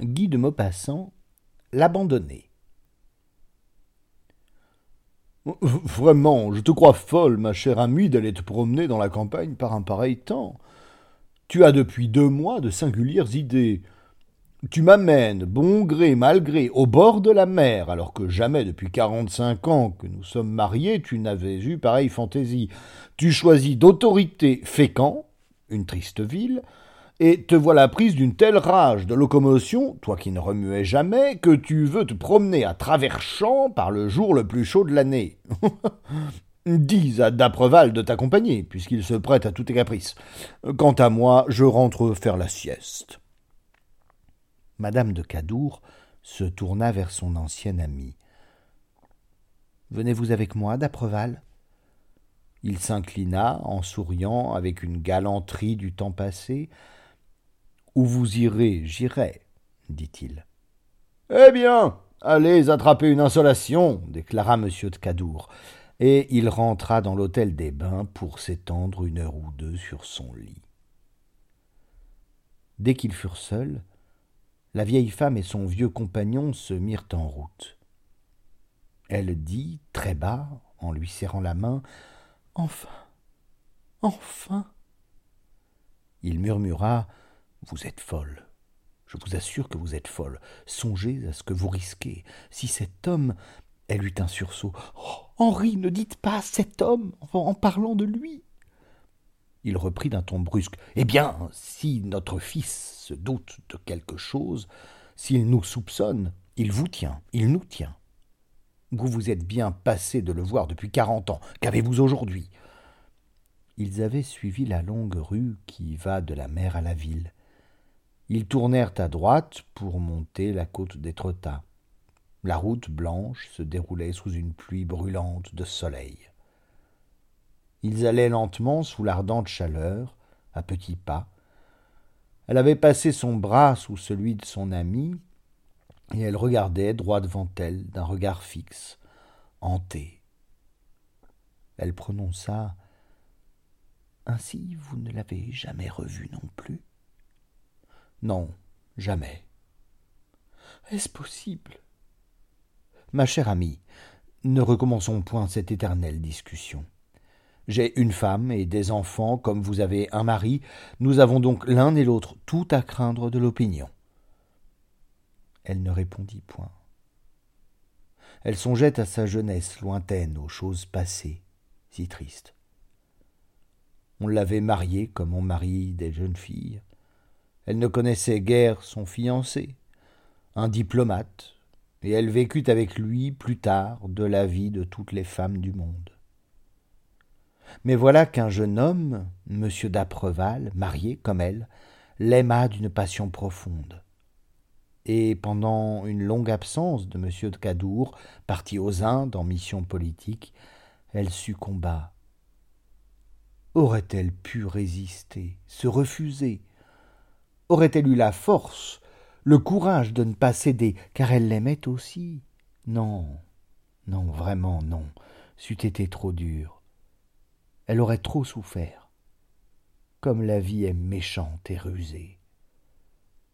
Guy de Maupassant, l'abandonné. Vraiment, je te crois folle, ma chère amie, d'aller te promener dans la campagne par un pareil temps. Tu as depuis deux mois de singulières idées. Tu m'amènes, bon gré, mal gré, au bord de la mer, alors que jamais depuis quarante-cinq ans que nous sommes mariés tu n'avais eu pareille fantaisie. Tu choisis d'autorité Fécamp, une triste ville, et te voilà prise d'une telle rage de locomotion, toi qui ne remuais jamais, que tu veux te promener à travers champs par le jour le plus chaud de l'année. Dis à Dapreval de t'accompagner, puisqu'il se prête à tous tes caprices. Quant à moi, je rentre faire la sieste. Madame de Cadour se tourna vers son ancien ami. Venez-vous avec moi, Dapreval? Il s'inclina, en souriant, avec une galanterie du temps passé, où vous irez, j'irai, dit-il. Eh bien, allez attraper une insolation, déclara M. de Cadour, et il rentra dans l'hôtel des Bains pour s'étendre une heure ou deux sur son lit. Dès qu'ils furent seuls, la vieille femme et son vieux compagnon se mirent en route. Elle dit, très bas, en lui serrant la main, Enfin. Enfin. Il murmura vous êtes folle. Je vous assure que vous êtes folle. Songez à ce que vous risquez. Si cet homme. Elle eut un sursaut. Oh, Henri, ne dites pas cet homme en parlant de lui. Il reprit d'un ton brusque. Eh bien, si notre fils se doute de quelque chose, s'il nous soupçonne, il vous tient, il nous tient. Vous vous êtes bien passé de le voir depuis quarante ans. Qu'avez-vous aujourd'hui? Ils avaient suivi la longue rue qui va de la mer à la ville. Ils tournèrent à droite pour monter la côte d'Étretat. La route blanche se déroulait sous une pluie brûlante de soleil. Ils allaient lentement sous l'ardente chaleur, à petits pas. Elle avait passé son bras sous celui de son ami, et elle regardait droit devant elle d'un regard fixe, hanté. Elle prononça Ainsi vous ne l'avez jamais revu non plus? Non, jamais. Est-ce possible? Ma chère amie, ne recommençons point cette éternelle discussion. J'ai une femme et des enfants comme vous avez un mari, nous avons donc l'un et l'autre tout à craindre de l'opinion. Elle ne répondit point. Elle songeait à sa jeunesse lointaine, aux choses passées, si tristes. On l'avait mariée comme on marie des jeunes filles. Elle ne connaissait guère son fiancé, un diplomate, et elle vécut avec lui plus tard de la vie de toutes les femmes du monde. Mais voilà qu'un jeune homme, M. d'Apreval, marié comme elle, l'aima d'une passion profonde. Et pendant une longue absence de M. de Cadour, parti aux Indes en mission politique, elle succomba. Aurait-elle pu résister, se refuser, Aurait-elle eu la force, le courage de ne pas céder, car elle l'aimait aussi? Non, non, vraiment non, c'eût été trop dur. Elle aurait trop souffert. Comme la vie est méchante et rusée.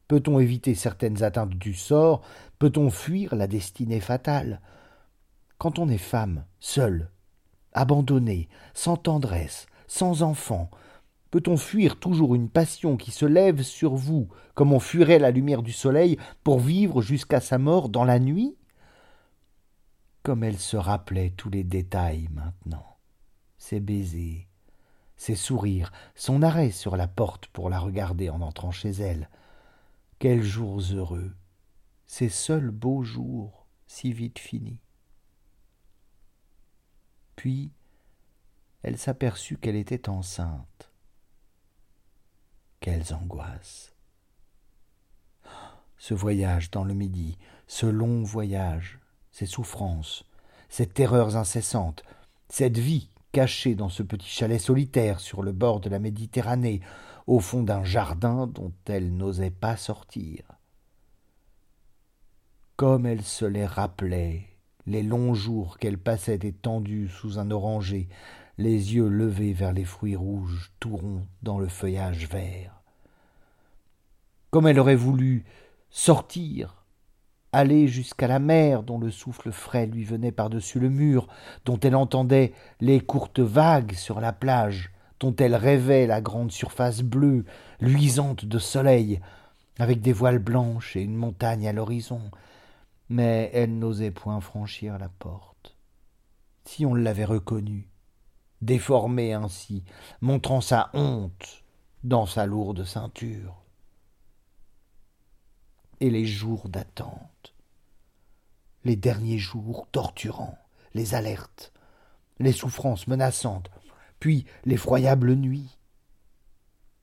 Peut-on éviter certaines atteintes du sort? Peut-on fuir la destinée fatale? Quand on est femme, seule, abandonnée, sans tendresse, sans enfant, Peut-on fuir toujours une passion qui se lève sur vous, comme on fuirait la lumière du soleil, pour vivre jusqu'à sa mort dans la nuit? Comme elle se rappelait tous les détails maintenant, ses baisers, ses sourires, son arrêt sur la porte pour la regarder en entrant chez elle. Quels jours heureux, ces seuls beaux jours si vite finis. Puis elle s'aperçut qu'elle était enceinte. Quelles angoisses Ce voyage dans le Midi, ce long voyage, ces souffrances, ces terreurs incessantes, cette vie cachée dans ce petit chalet solitaire sur le bord de la Méditerranée, au fond d'un jardin dont elle n'osait pas sortir. Comme elle se les rappelait, les longs jours qu'elle passait étendue sous un oranger, les yeux levés vers les fruits rouges tout ronds dans le feuillage vert. Comme elle aurait voulu sortir, aller jusqu'à la mer dont le souffle frais lui venait par-dessus le mur, dont elle entendait les courtes vagues sur la plage, dont elle rêvait la grande surface bleue, luisante de soleil, avec des voiles blanches et une montagne à l'horizon, mais elle n'osait point franchir la porte. Si on l'avait reconnue, déformée ainsi, montrant sa honte dans sa lourde ceinture. Et les jours d'attente, les derniers jours torturants, les alertes, les souffrances menaçantes, puis l'effroyable nuit.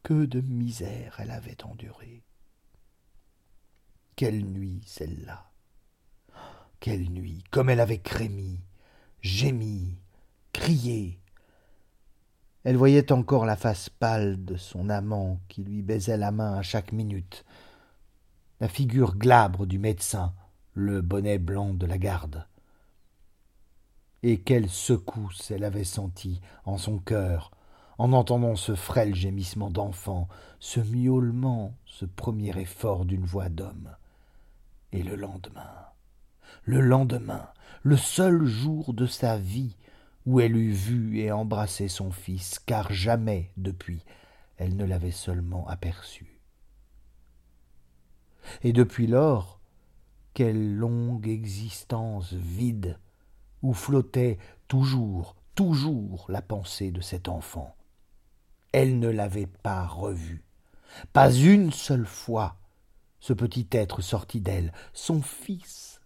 Que de misère elle avait endurée. Quelle nuit celle-là Quelle nuit Comme elle avait crémi, gémi, crié. Elle voyait encore la face pâle de son amant qui lui baisait la main à chaque minute, la figure glabre du médecin, le bonnet blanc de la garde. Et quelle secousse elle avait sentie en son cœur en entendant ce frêle gémissement d'enfant, ce miaulement, ce premier effort d'une voix d'homme. Et le lendemain, le lendemain, le seul jour de sa vie où elle eût vu et embrassé son fils, car jamais, depuis, elle ne l'avait seulement aperçu. Et depuis lors, quelle longue existence vide, où flottait toujours, toujours la pensée de cet enfant. Elle ne l'avait pas revu, pas une seule fois, ce petit être sorti d'elle, son fils.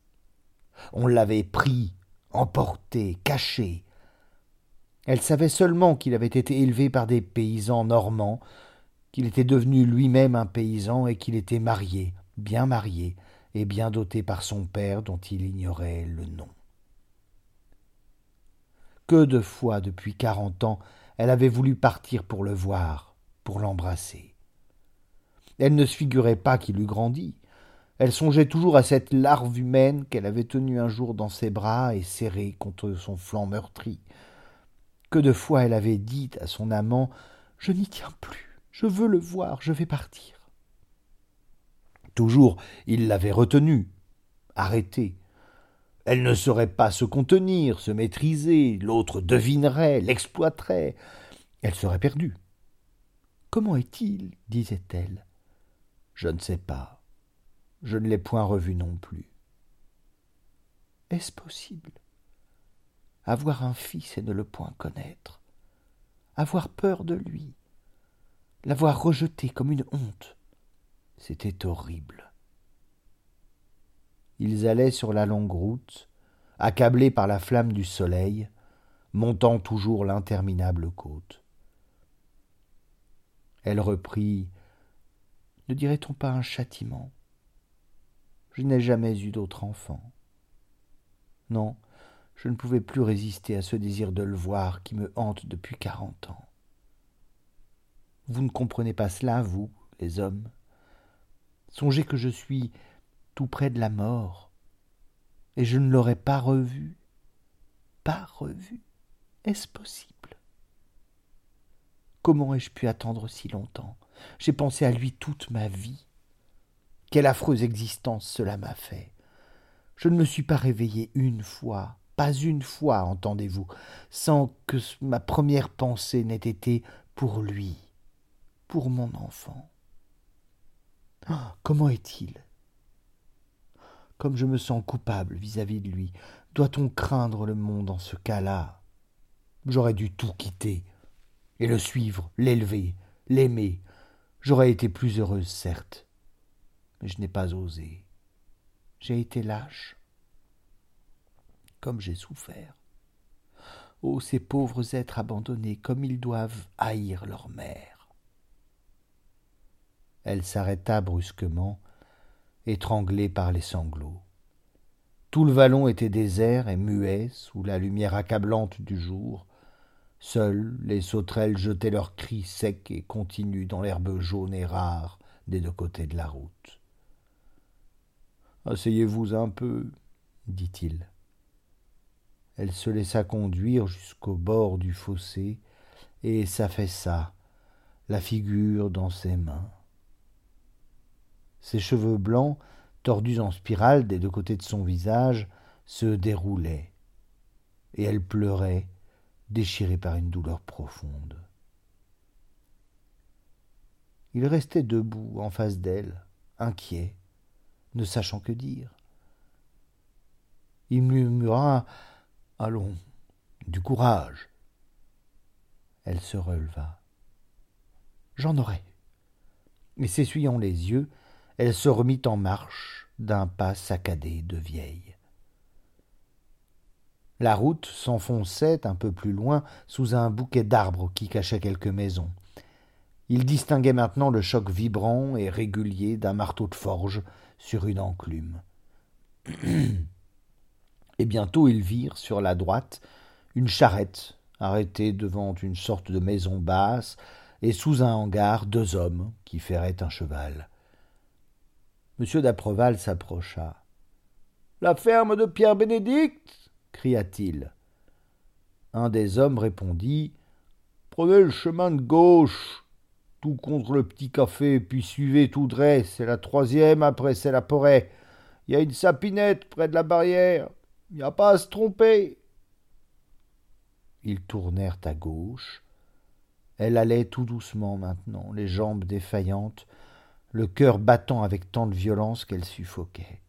On l'avait pris, emporté, caché. Elle savait seulement qu'il avait été élevé par des paysans normands, qu'il était devenu lui-même un paysan et qu'il était marié, bien marié, et bien doté par son père dont il ignorait le nom. Que de fois depuis quarante ans elle avait voulu partir pour le voir, pour l'embrasser. Elle ne se figurait pas qu'il eût grandi. Elle songeait toujours à cette larve humaine qu'elle avait tenue un jour dans ses bras et serrée contre son flanc meurtri. Que de fois elle avait dit à son amant Je n'y tiens plus, je veux le voir, je vais partir. Toujours il l'avait retenue, arrêtée. Elle ne saurait pas se contenir, se maîtriser, l'autre devinerait, l'exploiterait. Elle serait perdue. Comment est-il? disait-elle. Je ne sais pas. Je ne l'ai point revu non plus. Est-ce possible? Avoir un fils et ne le point connaître, avoir peur de lui, l'avoir rejeté comme une honte, c'était horrible. Ils allaient sur la longue route, accablés par la flamme du soleil, montant toujours l'interminable côte. Elle reprit Ne dirait-on pas un châtiment? Je n'ai jamais eu d'autre enfant. Non, je ne pouvais plus résister à ce désir de le voir qui me hante depuis quarante ans. Vous ne comprenez pas cela, vous, les hommes Songez que je suis tout près de la mort, et je ne l'aurais pas revu. Pas revu. Est-ce possible? Comment ai-je pu attendre si longtemps? J'ai pensé à lui toute ma vie. Quelle affreuse existence cela m'a fait. Je ne me suis pas réveillé une fois, pas une fois, entendez-vous, sans que ma première pensée n'ait été pour lui, pour mon enfant. Ah, comment est-il? Comme je me sens coupable vis-à-vis de lui. Doit-on craindre le monde en ce cas-là? J'aurais dû tout quitter, et le suivre, l'élever, l'aimer. J'aurais été plus heureuse, certes, mais je n'ai pas osé. J'ai été lâche. Comme j'ai souffert. Oh, ces pauvres êtres abandonnés, comme ils doivent haïr leur mère. Elle s'arrêta brusquement étranglé par les sanglots. Tout le vallon était désert et muet sous la lumière accablante du jour. Seules les sauterelles jetaient leurs cris secs et continus dans l'herbe jaune et rare des deux côtés de la route. Asseyez-vous un peu, dit-il. Elle se laissa conduire jusqu'au bord du fossé et s'affaissa, la figure dans ses mains. Ses cheveux blancs, tordus en spirale des deux côtés de son visage, se déroulaient, et elle pleurait, déchirée par une douleur profonde. Il restait debout en face d'elle, inquiet, ne sachant que dire. Il murmura Allons, du courage. Elle se releva. J'en aurai. Et s'essuyant les yeux, elle se remit en marche d'un pas saccadé de vieille. La route s'enfonçait un peu plus loin sous un bouquet d'arbres qui cachait quelques maisons. Il distinguait maintenant le choc vibrant et régulier d'un marteau de forge sur une enclume. et bientôt ils virent sur la droite une charrette arrêtée devant une sorte de maison basse, et sous un hangar deux hommes qui ferraient un cheval. Monsieur d'Apreval s'approcha. La ferme de Pierre Bénédicte cria-t-il. Un des hommes répondit Prenez le chemin de gauche tout contre le petit café, puis suivez tout droit, c'est la troisième, après c'est la porée. Il y a une sapinette près de la barrière. N'y a pas à se tromper. Ils tournèrent à gauche. Elle allait tout doucement maintenant, les jambes défaillantes, le cœur battant avec tant de violence qu'elle suffoquait.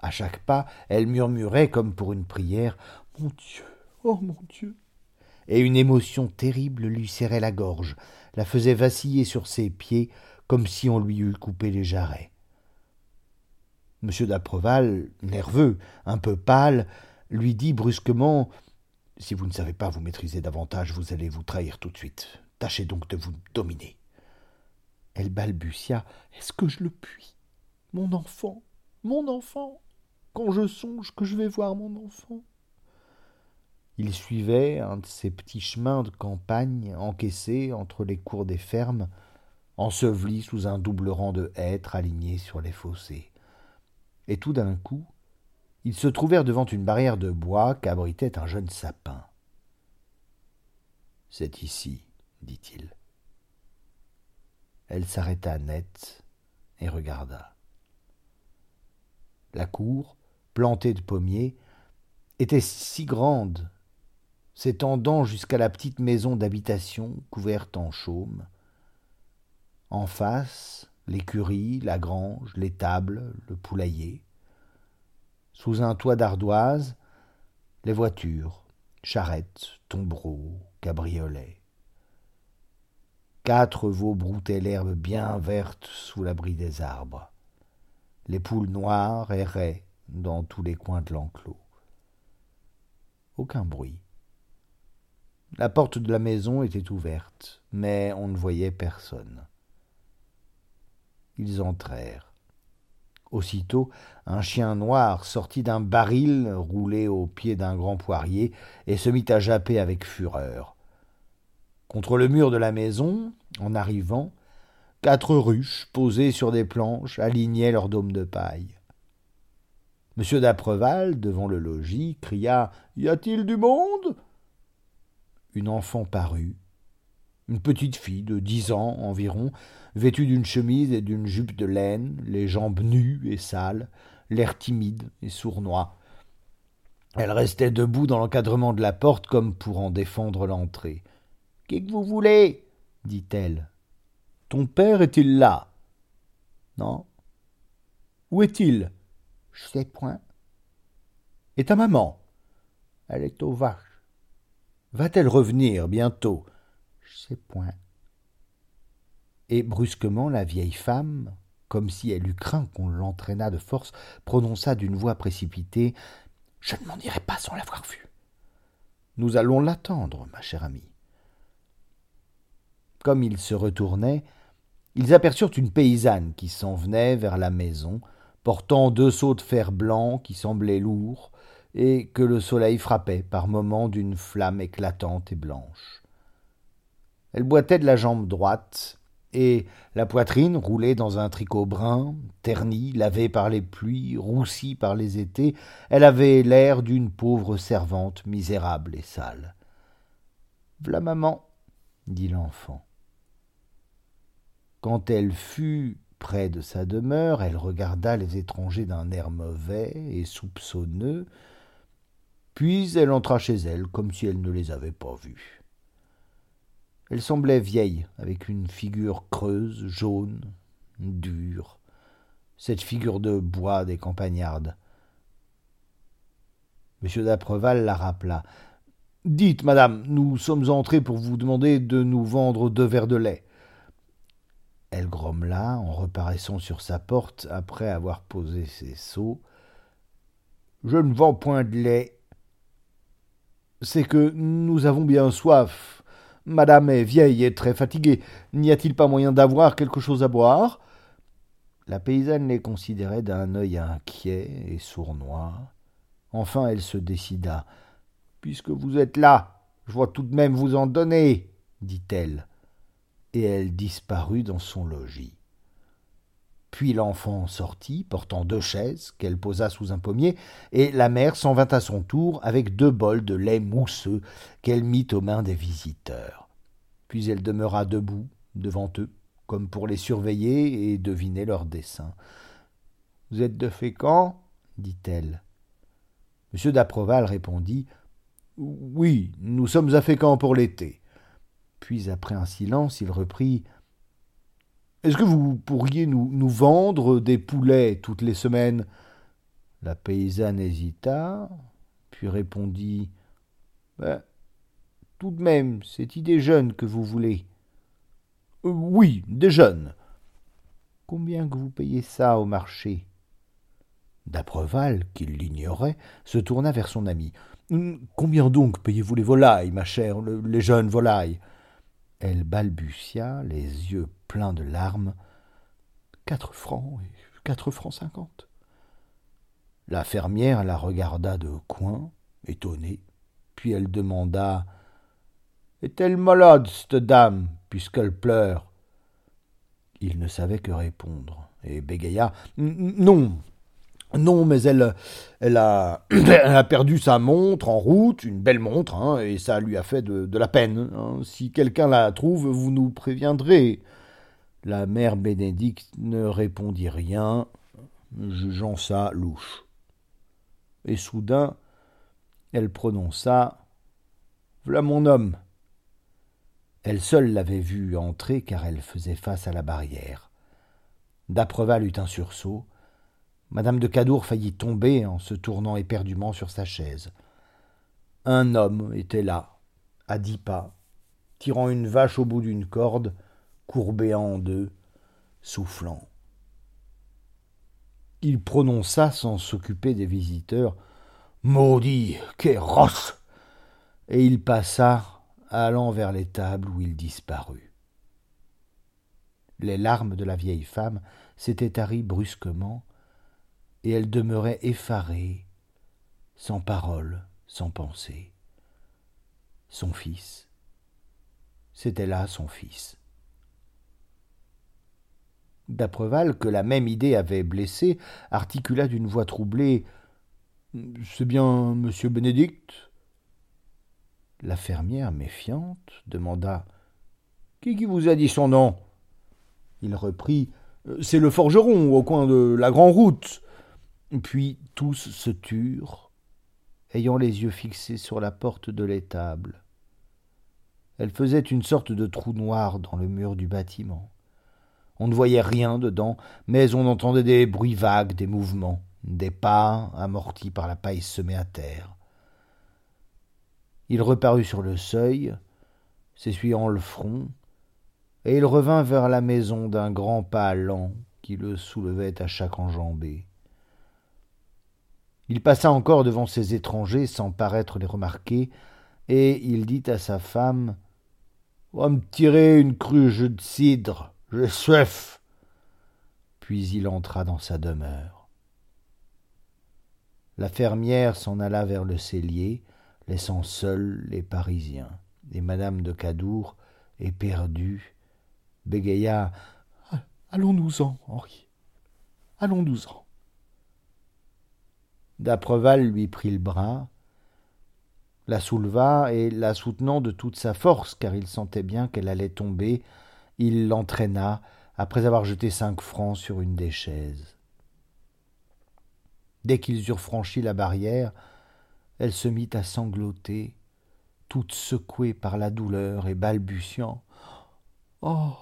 À chaque pas, elle murmurait comme pour une prière Mon Dieu, oh mon Dieu et une émotion terrible lui serrait la gorge, la faisait vaciller sur ses pieds comme si on lui eût coupé les jarrets. M. d'Apreval, nerveux, un peu pâle, lui dit brusquement Si vous ne savez pas vous maîtriser davantage, vous allez vous trahir tout de suite. Tâchez donc de vous dominer. Elle balbutia Est-ce que je le puis? Mon enfant Mon enfant Quand je songe que je vais voir mon enfant il suivait un de ces petits chemins de campagne encaissés entre les cours des fermes, ensevelis sous un double rang de hêtres alignés sur les fossés. Et tout d'un coup, ils se trouvèrent devant une barrière de bois qu'abritait un jeune sapin. C'est ici, dit-il. Elle s'arrêta net et regarda. La cour, plantée de pommiers, était si grande s'étendant jusqu'à la petite maison d'habitation couverte en chaume. En face, l'écurie, la grange, les tables, le poulailler. Sous un toit d'ardoise, les voitures, charrettes, tombereaux, cabriolets. Quatre veaux broutaient l'herbe bien verte sous l'abri des arbres. Les poules noires erraient dans tous les coins de l'enclos. Aucun bruit. La porte de la maison était ouverte, mais on ne voyait personne. Ils entrèrent. Aussitôt, un chien noir sortit d'un baril roulé au pied d'un grand poirier et se mit à japper avec fureur. Contre le mur de la maison, en arrivant, quatre ruches posées sur des planches alignaient leurs dômes de paille. Monsieur d'Apreval, devant le logis, cria Y a-t-il du monde? Une enfant parut, une petite fille de dix ans environ, vêtue d'une chemise et d'une jupe de laine, les jambes nues et sales, l'air timide et sournois. Elle restait debout dans l'encadrement de la porte comme pour en défendre l'entrée. Qu'est-ce que vous voulez? dit-elle. Ton père est-il là Non. Où est-il Je sais point. Et ta maman Elle est aux vaches. Va-t-elle revenir bientôt? Sais point. Et brusquement la vieille femme, comme si elle eût craint qu'on l'entraînât de force, prononça d'une voix précipitée Je ne m'en irai pas sans l'avoir vue. Nous allons l'attendre, ma chère amie. Comme ils se retournaient, ils aperçurent une paysanne qui s'en venait vers la maison, portant deux seaux de fer blanc qui semblaient lourds, et que le soleil frappait par moments d'une flamme éclatante et blanche. Elle boitait de la jambe droite, et la poitrine roulée dans un tricot brun, terni, lavé par les pluies, roussi par les étés, elle avait l'air d'une pauvre servante misérable et sale. V'là maman, dit l'enfant. Quand elle fut près de sa demeure, elle regarda les étrangers d'un air mauvais et soupçonneux, puis elle entra chez elle comme si elle ne les avait pas vus. Elle semblait vieille, avec une figure creuse, jaune, dure, cette figure de bois des campagnardes. M. d'Apreval la rappela. Dites, madame, nous sommes entrés pour vous demander de nous vendre deux verres de lait. Elle grommela en reparaissant sur sa porte après avoir posé ses seaux. Je ne vends point de lait. C'est que nous avons bien soif. Madame est vieille et très fatiguée. N'y a-t-il pas moyen d'avoir quelque chose à boire? La paysanne les considérait d'un œil inquiet et sournois. Enfin elle se décida. Puisque vous êtes là, je vois tout de même vous en donner, dit-elle, et elle disparut dans son logis. Puis l'enfant sortit, portant deux chaises qu'elle posa sous un pommier, et la mère s'en vint à son tour avec deux bols de lait mousseux qu'elle mit aux mains des visiteurs. Puis elle demeura debout devant eux, comme pour les surveiller et deviner leurs desseins. Vous êtes de Fécamp? dit-elle. M. d'Apreval répondit oui, nous sommes à Fécamp pour l'été. Puis, après un silence, il reprit Est-ce que vous pourriez nous, vendre des poulets toutes les semaines? La paysanne hésita, puis répondit ben, Tout de même, c'est des jeunes que vous voulez. Euh, oui, des jeunes. Combien que vous payez ça au marché? D'Apreval, qui l'ignorait, se tourna vers son ami. Hum, combien donc payez-vous les volailles, ma chère, les jeunes volailles? Elle balbutia, les yeux pleins de larmes. Quatre francs et quatre francs cinquante. La fermière la regarda de coin, étonnée, puis elle demanda Est-elle malade, cette dame, puisqu'elle pleure? Il ne savait que répondre, et bégaya Non, non, mais elle, elle, a, perdu sa montre en route, une belle montre, hein, et ça lui a fait de, la peine. Hein. Si quelqu'un la trouve, vous nous préviendrez. La mère Bénédicte ne répondit rien, jugeant ça louche. Et soudain, elle prononça Voilà mon homme. Elle seule l'avait vu entrer car elle faisait face à la barrière. D'Apreval eut un sursaut Madame de Cadour faillit tomber en se tournant éperdument sur sa chaise. Un homme était là, à dix pas, tirant une vache au bout d'une corde, courbée en deux, soufflant. Il prononça sans s'occuper des visiteurs Maudit, rosse Et il passa, allant vers l'étable où il disparut. Les larmes de la vieille femme s'étaient taries brusquement, et elle demeurait effarée, sans parole, sans pensée. Son fils. C'était là son fils. D'Apreval, que la même idée avait blessé, articula d'une voix troublée C'est bien monsieur Bénédicte? La fermière, méfiante, demanda Qui qui vous a dit son nom? Il reprit C'est le forgeron au coin de la grande route. Puis tous se turent, ayant les yeux fixés sur la porte de l'étable. Elle faisait une sorte de trou noir dans le mur du bâtiment. On ne voyait rien dedans, mais on entendait des bruits vagues, des mouvements, des pas amortis par la paille semée à terre. Il reparut sur le seuil, s'essuyant le front, et il revint vers la maison d'un grand pas lent qui le soulevait à chaque enjambée. Il passa encore devant ces étrangers sans paraître les remarquer, et il dit à sa femme Va me tirer une cruche de cidre, j'ai soif. Puis il entra dans sa demeure. La fermière s'en alla vers le cellier, laissant seuls les Parisiens, et madame de Cadour, éperdue, bégaya Allons-nous-en, Henri. Allons-nous-en. D'Apreval lui prit le bras, la souleva et, la soutenant de toute sa force, car il sentait bien qu'elle allait tomber, il l'entraîna après avoir jeté cinq francs sur une des chaises. Dès qu'ils eurent franchi la barrière, elle se mit à sangloter, toute secouée par la douleur et balbutiant. Oh.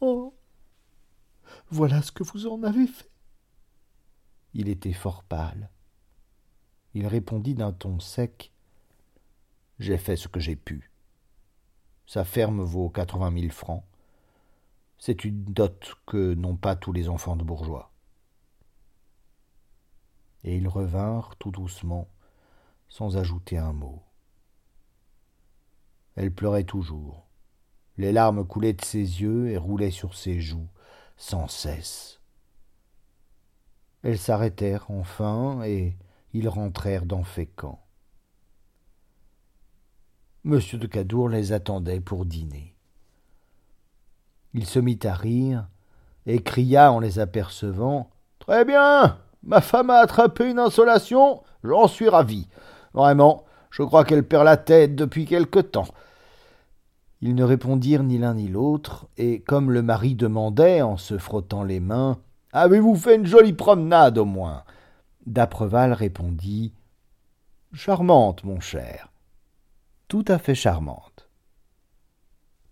Oh. Voilà ce que vous en avez fait. Il était fort pâle. Il répondit d'un ton sec. J'ai fait ce que j'ai pu. Sa ferme vaut quatre-vingt mille francs. C'est une dot que n'ont pas tous les enfants de bourgeois. Et ils revinrent tout doucement, sans ajouter un mot. Elle pleurait toujours. Les larmes coulaient de ses yeux et roulaient sur ses joues, sans cesse. Elles s'arrêtèrent enfin et ils rentrèrent dans Fécamp. Monsieur de Cadour les attendait pour dîner. Il se mit à rire et cria en les apercevant Très bien Ma femme a attrapé une insolation, j'en suis ravi. Vraiment, je crois qu'elle perd la tête depuis quelque temps. Ils ne répondirent ni l'un ni l'autre, et comme le mari demandait, en se frottant les mains Avez-vous fait une jolie promenade au moins? D'Apreval répondit Charmante, mon cher. Tout à fait charmante.